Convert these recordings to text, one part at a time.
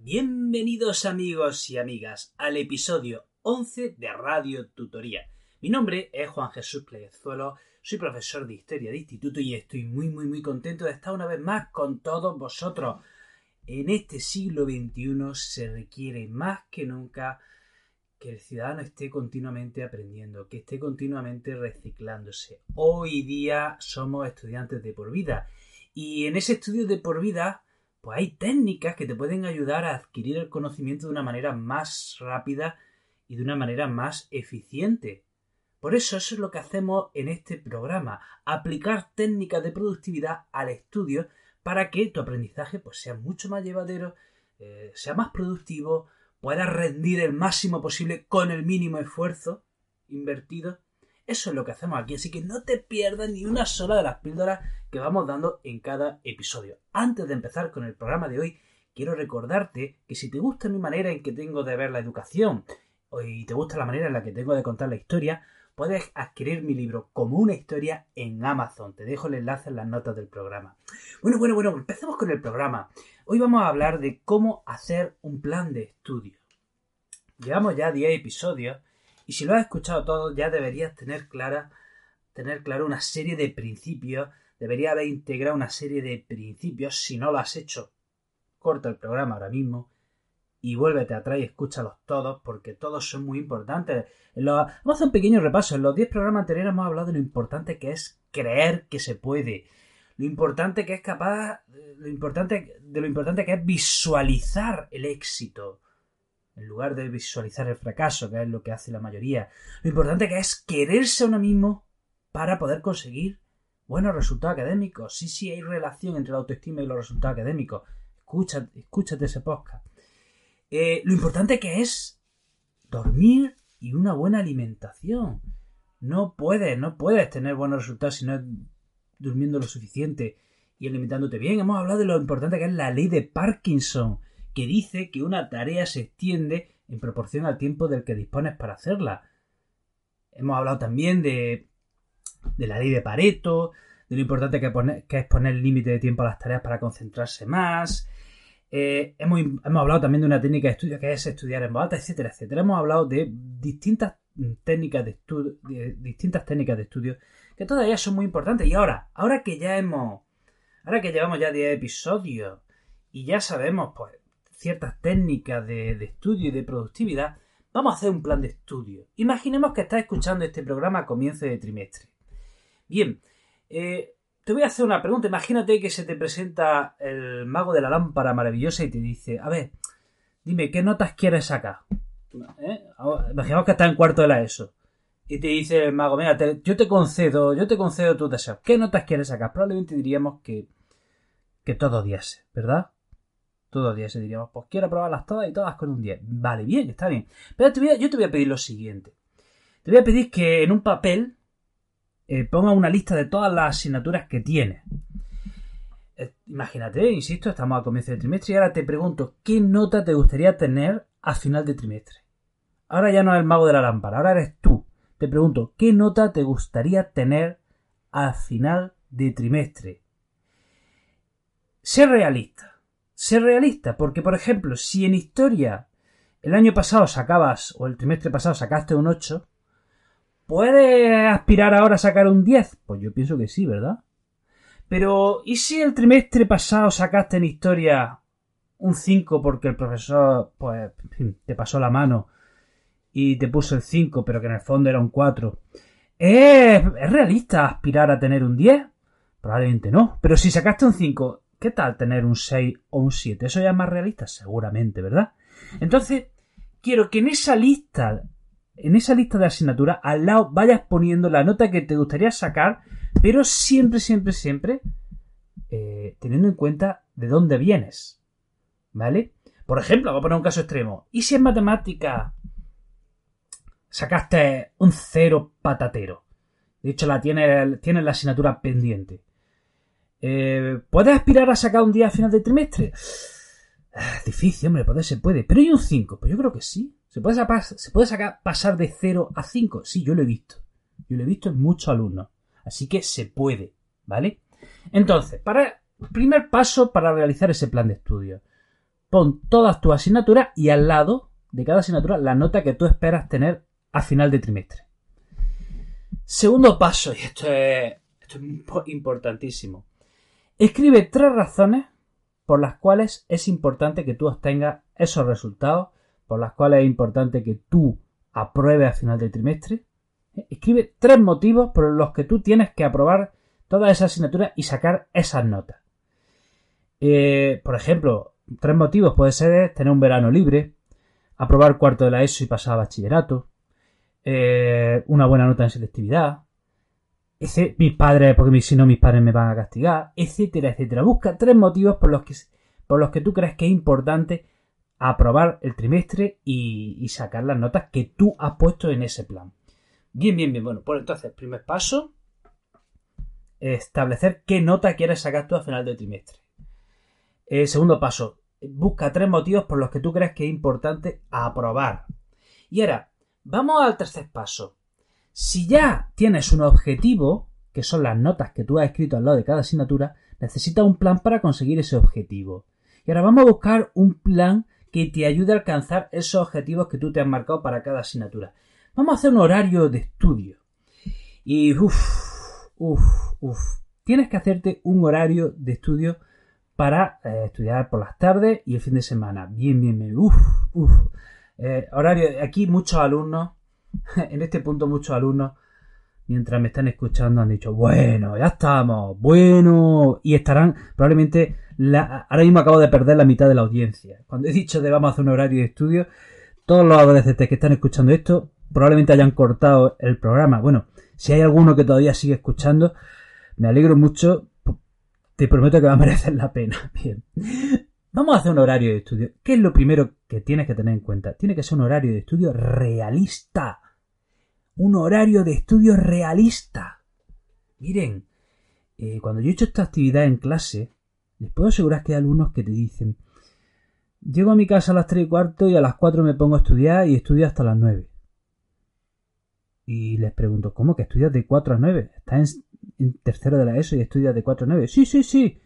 Bienvenidos amigos y amigas al episodio 11 de Radio Tutoría. Mi nombre es Juan Jesús Plezuelo, soy profesor de Historia de Instituto y estoy muy muy muy contento de estar una vez más con todos vosotros. En este siglo XXI se requiere más que nunca que el ciudadano esté continuamente aprendiendo, que esté continuamente reciclándose. Hoy día somos estudiantes de por vida y en ese estudio de por vida pues hay técnicas que te pueden ayudar a adquirir el conocimiento de una manera más rápida y de una manera más eficiente. Por eso eso es lo que hacemos en este programa, aplicar técnicas de productividad al estudio para que tu aprendizaje pues, sea mucho más llevadero, eh, sea más productivo, puedas rendir el máximo posible con el mínimo esfuerzo invertido. Eso es lo que hacemos aquí, así que no te pierdas ni una sola de las píldoras que vamos dando en cada episodio. Antes de empezar con el programa de hoy, quiero recordarte que si te gusta mi manera en que tengo de ver la educación y te gusta la manera en la que tengo de contar la historia, puedes adquirir mi libro como una historia en Amazon. Te dejo el enlace en las notas del programa. Bueno, bueno, bueno, empecemos con el programa. Hoy vamos a hablar de cómo hacer un plan de estudio. Llevamos ya 10 episodios y si lo has escuchado todo ya deberías tener clara tener claro una serie de principios, debería haber integrado una serie de principios, si no lo has hecho, corta el programa ahora mismo y vuélvete atrás y escúchalos todos porque todos son muy importantes. vamos a hacer un pequeño repaso. En los 10 programas anteriores hemos hablado de lo importante que es creer que se puede. Lo importante que es capaz, lo importante, de lo importante que es visualizar el éxito en lugar de visualizar el fracaso, que es lo que hace la mayoría. Lo importante que es quererse a uno mismo para poder conseguir buenos resultados académicos. Sí, sí, hay relación entre la autoestima y los resultados académicos. Escúchate, escúchate ese podcast. Eh, lo importante que es dormir y una buena alimentación. No puedes, no puedes tener buenos resultados si no es durmiendo lo suficiente y alimentándote bien. Hemos hablado de lo importante que es la ley de Parkinson, que dice que una tarea se extiende en proporción al tiempo del que dispones para hacerla. Hemos hablado también de, la ley de Pareto, de lo importante que, es poner límite de tiempo a las tareas para concentrarse más. Eh, hemos, hablado también de una técnica de estudio que es estudiar en voz etcétera, etcétera. Hemos hablado de distintas técnicas de, estudio, distintas técnicas de estudio que todavía son muy importantes. Y ahora, ahora que ya hemos, ahora que llevamos ya 10 episodios y ya sabemos, pues, ciertas técnicas de, estudio y de productividad, vamos a hacer un plan de estudio. Imaginemos que estás escuchando este programa a comienzo de trimestre. Bien, eh, te voy a hacer una pregunta. Imagínate que se te presenta el mago de la lámpara maravillosa y te dice, a ver, dime, ¿qué notas quieres sacar? ¿Eh? Imaginemos que estás en cuarto de la ESO. Y te dice el mago, mira, yo te concedo, yo te concedo tus deseos. ¿Qué notas quieres sacar? Probablemente diríamos que, que todo 10, ¿verdad? Todo 10, diríamos, pues quiero probarlas todas y todas con un 10. Vale, bien, está bien. Pero yo te voy a pedir lo siguiente. Te voy a pedir que en un papel eh, ponga una lista de todas las asignaturas que tiene. Eh, imagínate, insisto, estamos a comienzo de trimestre y ahora te pregunto, ¿qué nota te gustaría tener a final de trimestre? Ahora ya no es el mago de la lámpara, ahora eres tú. Te pregunto, ¿qué nota te gustaría tener a final de trimestre? Ser realista. Ser realista, porque por ejemplo, si en historia el año pasado sacabas, o el trimestre pasado sacaste un 8, ¿Puede aspirar ahora a sacar un 10? Pues yo pienso que sí, ¿verdad? Pero, ¿y si el trimestre pasado sacaste en historia un 5 porque el profesor, pues, te pasó la mano y te puso el 5, pero que en el fondo era un 4? ¿Es, ¿Es realista aspirar a tener un 10? Probablemente no. Pero si sacaste un 5, ¿qué tal tener un 6 o un 7? ¿Eso ya es más realista? Seguramente, ¿verdad? Entonces, quiero que en esa lista en esa lista de asignaturas al lado vayas poniendo la nota que te gustaría sacar, pero siempre, siempre, siempre eh, teniendo en cuenta de dónde vienes. ¿Vale? Por ejemplo, voy a poner un caso extremo. ¿Y si en matemática sacaste un cero patatero? De hecho, la tienes, tiene la asignatura pendiente. Eh, ¿Puedes aspirar a sacar un día a final de trimestre? Ah, difícil, hombre, poder se puede. Pero hay un 5. Pues yo creo que sí. ¿Se puede, ¿Se puede sacar, pasar de 0 a 5? Sí, yo lo he visto. Yo lo he visto en muchos alumnos. Así que se puede, ¿vale? Entonces, para primer paso para realizar ese plan de estudio. pon todas tus asignaturas y al lado de cada asignatura la nota que tú esperas tener a final de trimestre. Segundo paso, y esto es, esto es importantísimo. Escribe tres razones por las cuales es importante que tú obtengas esos resultados, por las cuales es importante que tú apruebes a final de trimestre. Escribe tres motivos por los que tú tienes que aprobar todas esas asignaturas y sacar esas notas. Eh, por ejemplo, tres motivos puede ser tener un verano libre, aprobar cuarto de la ESO y pasar a bachillerato, eh, una buena nota en selectividad, mis padres, porque si no mis padres me van a castigar, etcétera, etcétera. Busca tres motivos por los que, por los que tú crees que es importante aprobar el trimestre y, sacar las notas que tú has puesto en ese plan. Bien, bien, bien. Bueno, pues entonces, primer paso, establecer qué nota quieres sacar tú al final del trimestre. Eh, segundo paso, busca tres motivos por los que tú crees que es importante aprobar. Y ahora, vamos al tercer paso. Si ya tienes un objetivo, que son las notas que tú has escrito al lado de cada asignatura, necesitas un plan para conseguir ese objetivo. Y ahora vamos a buscar un plan que te ayude a alcanzar esos objetivos que tú te has marcado para cada asignatura. Vamos a hacer un horario de estudio. Y uff, uff, uff. Tienes que hacerte un horario de estudio para eh, estudiar por las tardes y el fin de semana. Bien, bien, bien. Uf, uf. Eh, horario, aquí muchos alumnos, en este punto muchos alumnos, mientras me están escuchando, han dicho, bueno, ya estamos, bueno, y estarán probablemente ahora mismo acabo de perder la mitad de la audiencia. Cuando he dicho de vamos a hacer un horario de estudio, todos los adolescentes que están escuchando esto probablemente hayan cortado el programa. Bueno, si hay alguno que todavía sigue escuchando, me alegro mucho. Te prometo que va a merecer la pena. Bien. Vamos a hacer un horario de estudio. ¿Qué es lo primero que tienes que tener en cuenta? Tiene que ser un horario de estudio realista. Un horario de estudio realista. Miren, eh, cuando yo he hecho esta actividad en clase, les puedo asegurar que hay alumnos que te dicen, llego a mi casa a las 3 y cuarto y a las 4 me pongo a estudiar y estudio hasta las 9. Y les pregunto, ¿cómo que estudias de 4 a 9? ¿Estás en, tercero de la ESO y estudias de 4 a 9? Sí, sí, sí.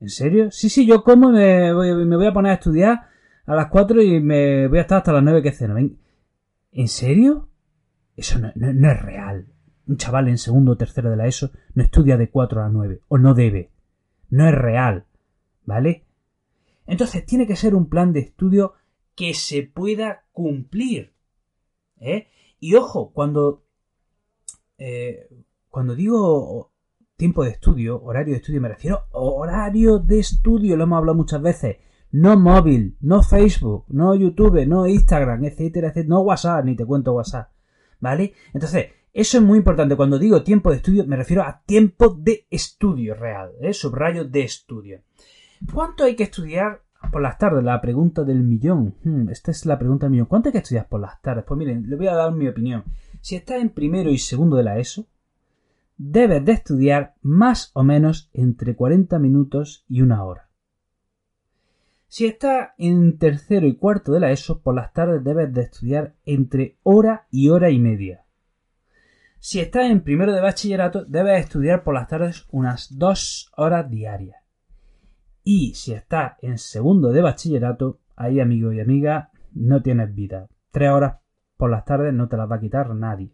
¿En serio? Sí, sí, yo como me voy, me voy a poner a estudiar a las 4 y me voy a estar hasta las 9 que ceno. ¿En serio? Eso no, es real. Un chaval en segundo o tercero de la ESO no estudia de 4 a 9. O no debe. No es real. ¿Vale? Entonces tiene que ser un plan de estudio que se pueda cumplir. ¿eh? Y ojo, cuando, eh, cuando digo tiempo de estudio, horario de estudio, me refiero a horario de estudio, lo hemos hablado muchas veces. No móvil, no Facebook, no YouTube, no Instagram, etcétera, etcétera, no WhatsApp, ni te cuento WhatsApp. ¿Vale? Entonces, eso es muy importante. Cuando digo tiempo de estudio, me refiero a tiempo de estudio real, ¿eh? subrayo de estudio. ¿Cuánto hay que estudiar por las tardes? La pregunta del millón. Hmm, esta es la pregunta del millón. ¿Cuánto hay que estudiar por las tardes? Pues miren, le voy a dar mi opinión. Si estás en primero y segundo de la ESO, debes de estudiar más o menos entre 40 minutos y una hora. Si estás en tercero y cuarto de la ESO, por las tardes debes de estudiar entre hora y hora y media. Si estás en primero de bachillerato, debes estudiar por las tardes unas dos horas diarias. Y si estás en segundo de bachillerato, ahí amigo y amiga, no tienes vida. Tres horas por las tardes no te las va a quitar nadie.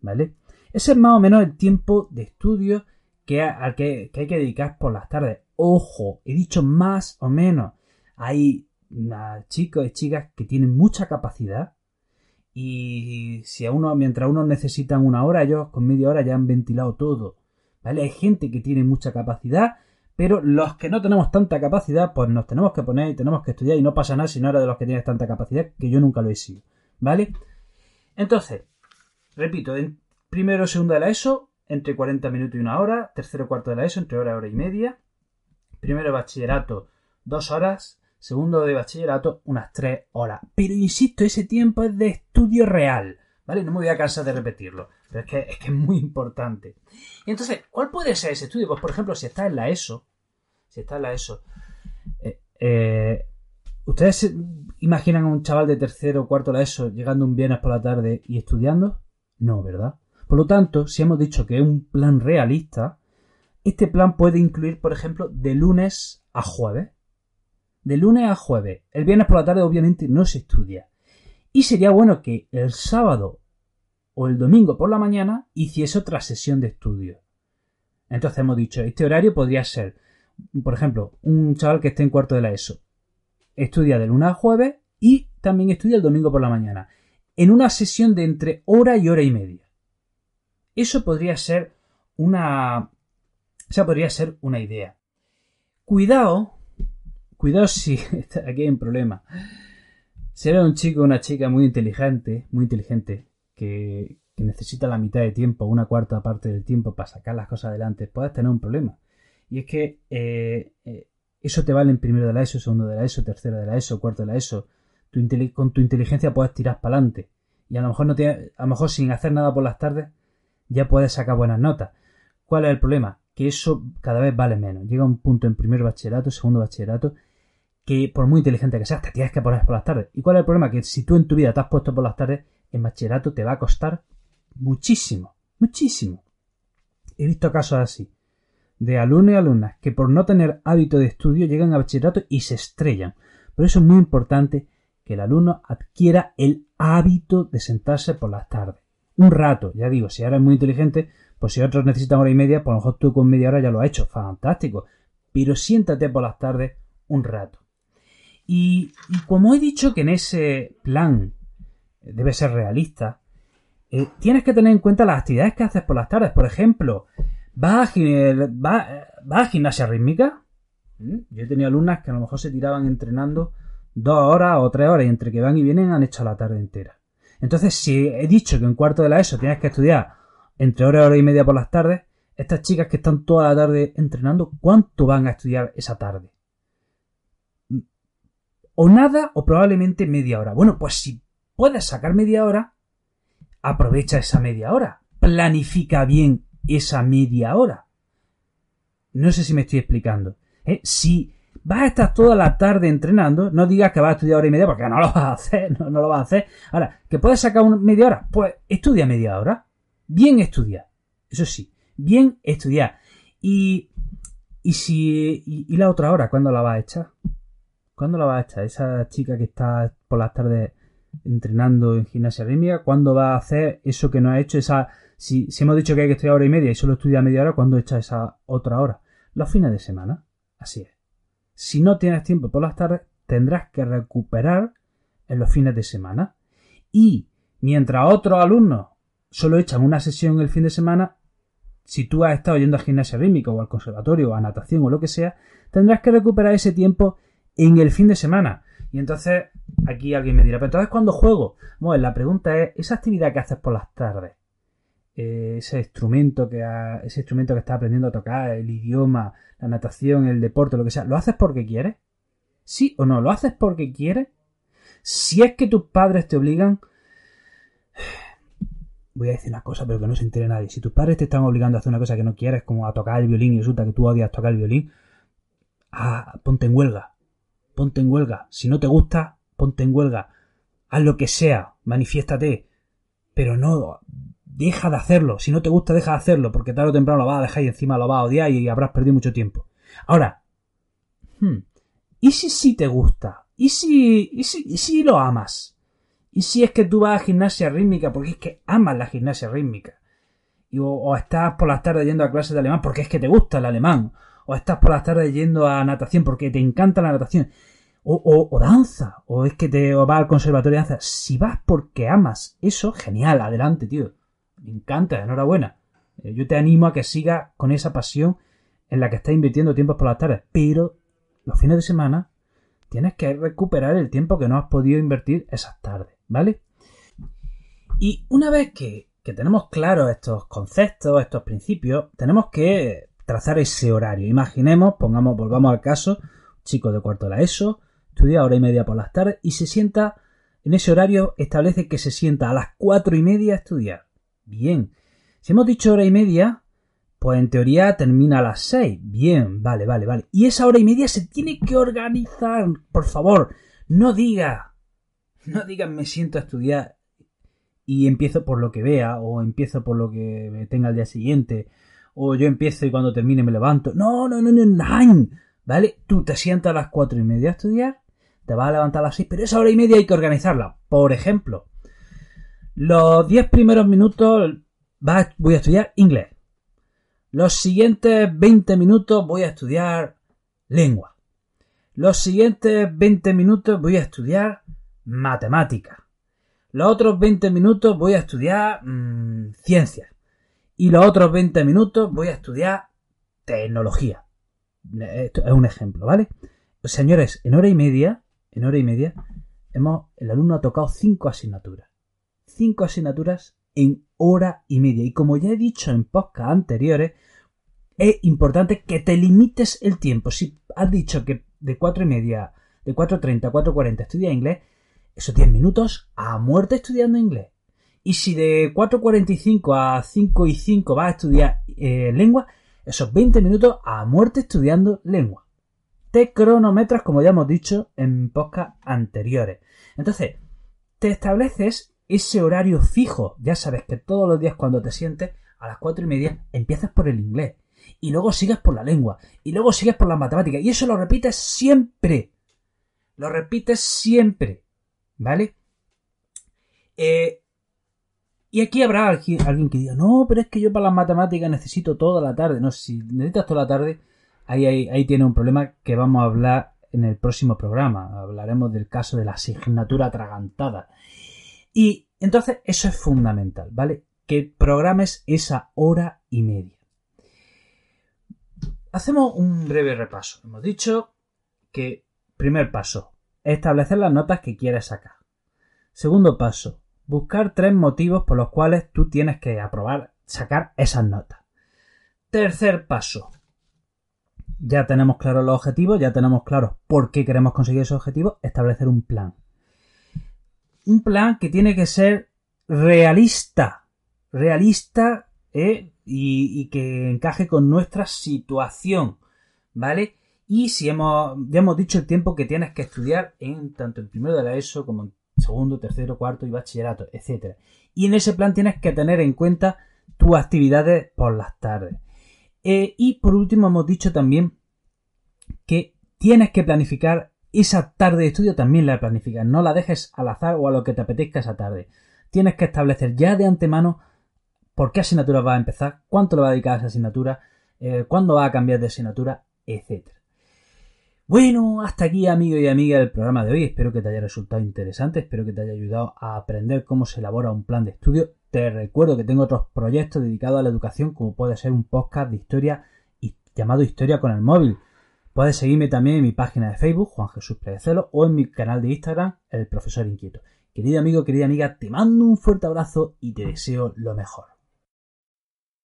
¿Vale? Ese es más o menos el tiempo de estudio que, que, hay que dedicar por las tardes. Ojo, he dicho más o menos. Hay chicos y chicas que tienen mucha capacidad y si a uno, mientras unos necesitan una hora, ellos con media hora ya han ventilado todo. ¿Vale? Hay gente que tiene mucha capacidad pero los que no tenemos tanta capacidad, pues nos tenemos que poner y tenemos que estudiar y no pasa nada si no eres de los que tienes tanta capacidad, que yo nunca lo he sido. ¿Vale? Entonces, repito, en primero segundo de la ESO, entre 40 minutos y una hora, tercero cuarto de la ESO, entre hora y hora y media, primero bachillerato, dos horas, segundo de bachillerato, unas tres horas. Pero insisto, ese tiempo es de estudio real. ¿Vale? No me voy a cansar de repetirlo, pero es que, es que es muy importante. Y entonces, ¿cuál puede ser ese estudio? Pues, por ejemplo, si está en la ESO, si está en la ESO, eh, eh, ¿ustedes imaginan a un chaval de tercero o cuarto de la ESO llegando un viernes por la tarde y estudiando? No, ¿verdad? Por lo tanto, si hemos dicho que es un plan realista, este plan puede incluir, por ejemplo, de lunes a jueves. de lunes a jueves. El viernes por la tarde obviamente no se estudia. Y sería bueno que el sábado o el domingo por la mañana hiciese otra sesión de estudio. Entonces hemos dicho, este horario podría ser, por ejemplo, un chaval que esté en cuarto de la ESO. Estudia de lunes a jueves y también estudia el domingo por la mañana. En una sesión de entre hora y hora y media. Eso podría ser una. Esa podría ser una idea. Cuidado. Cuidado si. Aquí hay un problema. Si eres un chico o una chica muy inteligente, muy inteligente, que, necesita la mitad de tiempo, una cuarta parte del tiempo para sacar las cosas adelante, puedes tener un problema. Y es que eh, eh, eso te vale en primero de la ESO, segundo de la ESO, tercero de la ESO, cuarto de la ESO. con tu inteligencia puedes tirar para adelante. Y a lo mejor no te, a lo mejor sin hacer nada por las tardes ya puedes sacar buenas notas. ¿Cuál es el problema? Que eso cada vez vale menos. Llega un punto en primer bachillerato, segundo bachillerato, que por muy inteligente que seas, te tienes que poner por las tardes. ¿Y cuál es el problema? Que si tú en tu vida te has puesto por las tardes, en bachillerato te va a costar muchísimo, muchísimo. He visto casos así, de alumnos y alumnas que por no tener hábito de estudio llegan a bachillerato y se estrellan. Por eso es muy importante que el alumno adquiera el hábito de sentarse por las tardes. Un rato, ya digo, si ahora es muy inteligente, pues si otros necesitan hora y media, pues a lo mejor tú con media hora ya lo has hecho. Fantástico. Pero siéntate por las tardes un rato. Y, como he dicho que en ese plan debe ser realista, eh, tienes que tener en cuenta las actividades que haces por las tardes. Por ejemplo, ¿vas a, gimnasia rítmica? ¿Mm? Yo he tenido alumnas que a lo mejor se tiraban entrenando dos horas o tres horas y entre que van y vienen han hecho la tarde entera. Entonces, si he dicho que en cuarto de la ESO tienes que estudiar entre hora y hora y media por las tardes, estas chicas que están toda la tarde entrenando, ¿cuánto van a estudiar esa tarde? O nada, o probablemente media hora. Bueno, pues si puedes sacar media hora, aprovecha esa media hora. Planifica bien esa media hora. No sé si me estoy explicando. ¿eh? Si vas a estar toda la tarde entrenando, no digas que vas a estudiar hora y media porque no lo vas a hacer, no, lo vas a hacer. Ahora, ¿que puedes sacar una media hora? Pues estudia media hora. Bien estudiar. Eso sí, bien estudiar. Y, y si, y, la otra hora, ¿cuándo la vas a echar? ¿Cuándo la vas a echar? Esa chica que está por las tardes entrenando en gimnasia rítmica, ¿cuándo va a hacer eso que no ha hecho? Esa, si, si hemos dicho que hay que estudiar hora y media y solo estudia media hora, ¿cuándo echa esa otra hora? Los fines de semana. Así es. Si no tienes tiempo por las tardes, tendrás que recuperar en los fines de semana. Y mientras otros alumnos solo echan una sesión el fin de semana, si tú has estado yendo a gimnasia rítmica o al conservatorio o a natación o lo que sea, tendrás que recuperar ese tiempo en el fin de semana. Y entonces aquí alguien me dirá, pero entonces ¿cuándo juego? Bueno, la pregunta es, esa actividad que haces por las tardes, eh, ese instrumento que ese instrumento que estás aprendiendo a tocar, el idioma, la natación, el deporte, lo que sea, ¿lo haces porque quieres? ¿Sí o no? ¿Lo haces porque quieres? Si es que tus padres te obligan, voy a decir una cosa, pero que no se entere nadie. Si tus padres te están obligando a hacer una cosa que no quieres, como a tocar el violín y resulta que tú odias tocar el violín, ah, ponte en huelga. Ponte en huelga. Si no te gusta, ponte en huelga. Haz lo que sea, manifiéstate. Pero no, deja de hacerlo. Si no te gusta, deja de hacerlo, porque tarde o temprano lo vas a dejar y encima lo vas a odiar y habrás perdido mucho tiempo. Ahora, hmm, ¿y si sí te gusta? ¿Y si, y si, y si lo amas? ¿Y si es que tú vas a gimnasia rítmica porque es que amas la gimnasia rítmica? Y, o, estás por las tardes yendo a clases de alemán porque es que te gusta el alemán. O estás por las tardes yendo a natación porque te encanta la natación. O, o, danza, o es que te vas al conservatorio de danza. Si vas porque amas eso, genial, adelante, tío. Encanta, enhorabuena. Eh, yo te animo a que sigas con esa pasión en la que estás invirtiendo tiempo por las tardes, pero los fines de semana tienes que recuperar el tiempo que no has podido invertir esas tardes, ¿vale? Y una vez que, que tenemos claros estos conceptos, estos principios, tenemos que trazar ese horario. Imaginemos, pongamos, volvamos al caso, chico de cuarto de la ESO, estudia hora y media por las tardes y se sienta, en ese horario establece que se sienta a las cuatro y media a estudiar. Bien. Si hemos dicho hora y media, pues en teoría termina a las seis. Bien, vale, vale, vale. Y esa hora y media se tiene que organizar. Por favor, no diga. No diga me siento a estudiar y empiezo por lo que vea, o empiezo por lo que tenga al día siguiente, o yo empiezo y cuando termine me levanto. No, no, no, no, no. ¿vale? Tú te sientas a las cuatro y media a estudiar, te vas a levantar a las seis, pero esa hora y media hay que organizarla. Por ejemplo, los diez primeros minutos voy a estudiar inglés. Los siguientes 20 minutos voy a estudiar lengua. Los siguientes 20 minutos voy a estudiar matemáticas. Los otros 20 minutos voy a estudiar mm, ciencias. Y los otros 20 minutos voy a estudiar tecnología. Esto es un ejemplo, ¿vale? Señores, en hora y media, en hora y media, hemos, el alumno ha tocado cinco asignaturas. Cinco asignaturas en hora y media. Y como ya he dicho en podcast anteriores, es importante que te limites el tiempo. Si has dicho que de cuatro y media, de 4.30 a 4.40 estudia inglés, esos 10 minutos a muerte estudiando inglés. Y si de 4.45 a 5 y 5 vas a estudiar eh, lengua, esos 20 minutos a muerte estudiando lengua. Te cronometras, como ya hemos dicho en podcast anteriores. Entonces, te estableces ese horario fijo. Ya sabes que todos los días cuando te sientes, a las 4 y media, empiezas por el inglés. Y luego sigues por la lengua. Y luego sigues por la matemática. Y eso lo repites siempre. Lo repites siempre. ¿Vale? Eh, y aquí habrá alguien que diga, no, pero es que yo para las matemáticas necesito toda la tarde. No, si necesitas toda la tarde, ahí, ahí, tiene un problema que vamos a hablar en el próximo programa. Hablaremos del caso de la asignatura atragantada. Y entonces eso es fundamental, ¿vale? Que programes esa hora y media. Hacemos un breve repaso. Hemos dicho que, primer paso, establecer las notas que quieres sacar. Segundo paso, buscar tres motivos por los cuales tú tienes que aprobar, sacar esas notas. Tercer paso. Ya tenemos claros los objetivos, ya tenemos claros por qué queremos conseguir esos objetivos, establecer un plan. Un plan que tiene que ser realista, realista ¿eh? y, que encaje con nuestra situación, ¿vale? Y si hemos, ya hemos dicho el tiempo que tienes que estudiar en tanto en primero de la ESO como en segundo, tercero, cuarto y bachillerato, etc. Y en ese plan tienes que tener en cuenta tus actividades por las tardes. Eh, y por último hemos dicho también que tienes que planificar esa tarde de estudio también la planificas. No la dejes al azar o a lo que te apetezca esa tarde. Tienes que establecer ya de antemano por qué asignatura vas a empezar, cuánto le vas a dedicar a esa asignatura, eh, cuándo vas a cambiar de asignatura, etc. Bueno, hasta aquí amigo y amiga del programa de hoy. Espero que te haya resultado interesante, espero que te haya ayudado a aprender cómo se elabora un plan de estudio. Te recuerdo que tengo otros proyectos dedicados a la educación, como puede ser un podcast de historia llamado Historia con el móvil. Puedes seguirme también en mi página de Facebook, Juan Jesús Predecelo, o en mi canal de Instagram, El Profesor Inquieto. Querido amigo, querida amiga, te mando un fuerte abrazo y te deseo lo mejor.